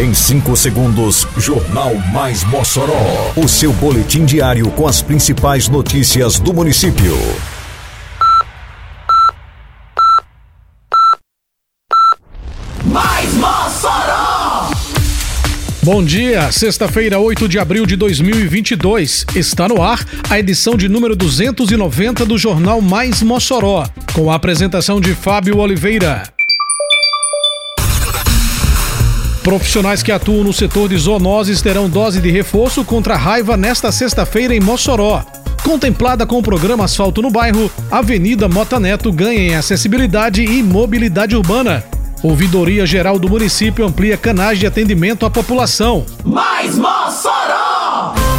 Em 5 segundos, Jornal Mais Mossoró. O seu boletim diário com as principais notícias do município. Mais Mossoró! Bom dia, sexta-feira, 8 de abril de 2022. Está no ar a edição de número 290 do Jornal Mais Mossoró, com a apresentação de Fábio Oliveira. Profissionais que atuam no setor de zoonoses terão dose de reforço contra a raiva nesta sexta-feira em Mossoró. Contemplada com o programa Asfalto no Bairro, Avenida Mota Neto ganha em acessibilidade e mobilidade urbana. Ouvidoria Geral do município amplia canais de atendimento à população. Mais Mossoró!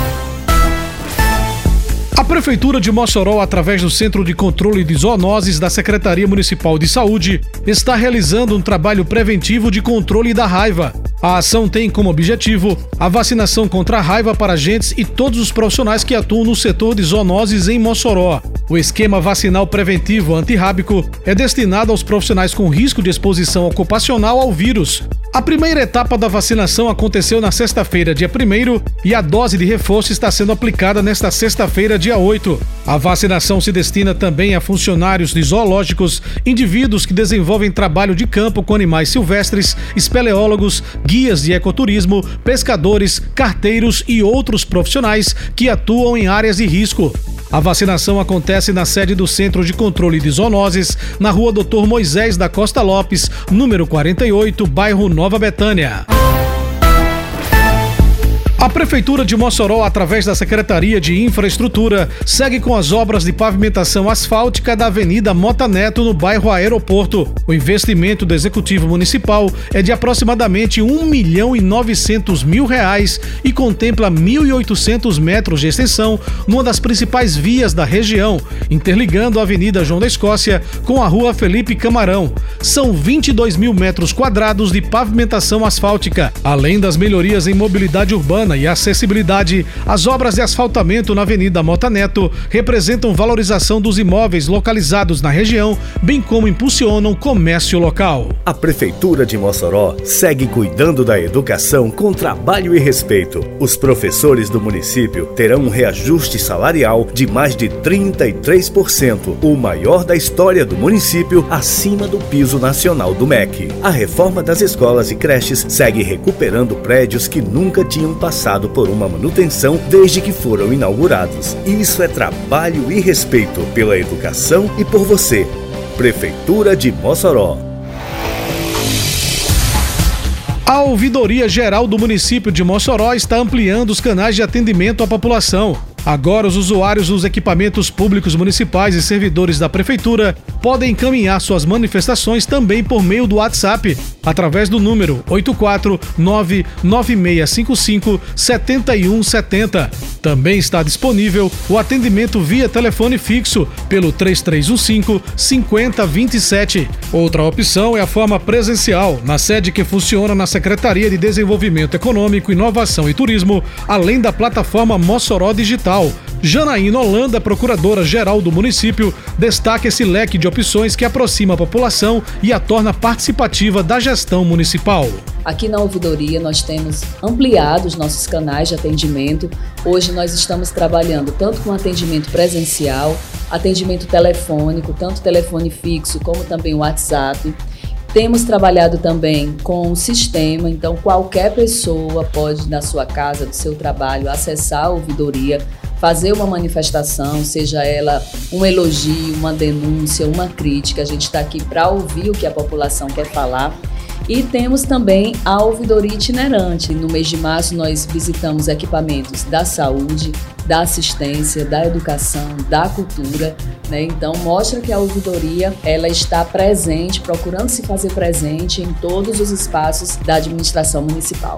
A Prefeitura de Mossoró, através do Centro de Controle de Zoonoses da Secretaria Municipal de Saúde, está realizando um trabalho preventivo de controle da raiva. A ação tem como objetivo a vacinação contra a raiva para agentes e todos os profissionais que atuam no setor de zoonoses em Mossoró. O esquema vacinal preventivo antirrábico é destinado aos profissionais com risco de exposição ocupacional ao vírus. A primeira etapa da vacinação aconteceu na sexta-feira, dia 1 e a dose de reforço está sendo aplicada nesta sexta-feira, dia 8. A vacinação se destina também a funcionários de zoológicos, indivíduos que desenvolvem trabalho de campo com animais silvestres, espeleólogos, guias de ecoturismo, pescadores, carteiros e outros profissionais que atuam em áreas de risco. A vacinação acontece na sede do Centro de Controle de Zoonoses, na rua Doutor Moisés da Costa Lopes, número 48, bairro Nova Betânia. A Prefeitura de Mossoró, através da Secretaria de Infraestrutura, segue com as obras de pavimentação asfáltica da Avenida Mota Neto, no bairro Aeroporto. O investimento do Executivo Municipal é de aproximadamente 1 milhão e 900 mil reais e contempla 1.800 metros de extensão numa das principais vias da região, interligando a Avenida João da Escócia com a Rua Felipe Camarão. São 22 mil metros quadrados de pavimentação asfáltica, além das melhorias em mobilidade urbana e acessibilidade, as obras de asfaltamento na Avenida Mota Neto representam valorização dos imóveis localizados na região, bem como impulsionam comércio local. A Prefeitura de Mossoró segue cuidando da educação com trabalho e respeito. Os professores do município terão um reajuste salarial de mais de 33%, o maior da história do município, acima do piso nacional do MEC. A reforma das escolas e creches segue recuperando prédios que nunca tinham passado passado por uma manutenção desde que foram inaugurados. Isso é trabalho e respeito pela educação e por você. Prefeitura de Mossoró. A Ouvidoria Geral do município de Mossoró está ampliando os canais de atendimento à população. Agora, os usuários dos equipamentos públicos municipais e servidores da Prefeitura podem encaminhar suas manifestações também por meio do WhatsApp, através do número 849-9655-7170. Também está disponível o atendimento via telefone fixo pelo 3315-5027. Outra opção é a forma presencial, na sede que funciona na Secretaria de Desenvolvimento Econômico, Inovação e Turismo, além da plataforma Mossoró Digital Janaína Holanda, procuradora-geral do município, destaca esse leque de opções que aproxima a população e a torna participativa da gestão municipal. Aqui na ouvidoria nós temos ampliado os nossos canais de atendimento. Hoje nós estamos trabalhando tanto com atendimento presencial, atendimento telefônico, tanto telefone fixo como também o WhatsApp. Temos trabalhado também com o sistema, então qualquer pessoa pode, na sua casa, do seu trabalho, acessar a ouvidoria, fazer uma manifestação, seja ela um elogio, uma denúncia, uma crítica. A gente está aqui para ouvir o que a população quer falar. E temos também a ouvidoria itinerante. No mês de março, nós visitamos equipamentos da saúde, da assistência, da educação, da cultura. Né? Então, mostra que a ouvidoria ela está presente, procurando se fazer presente em todos os espaços da administração municipal.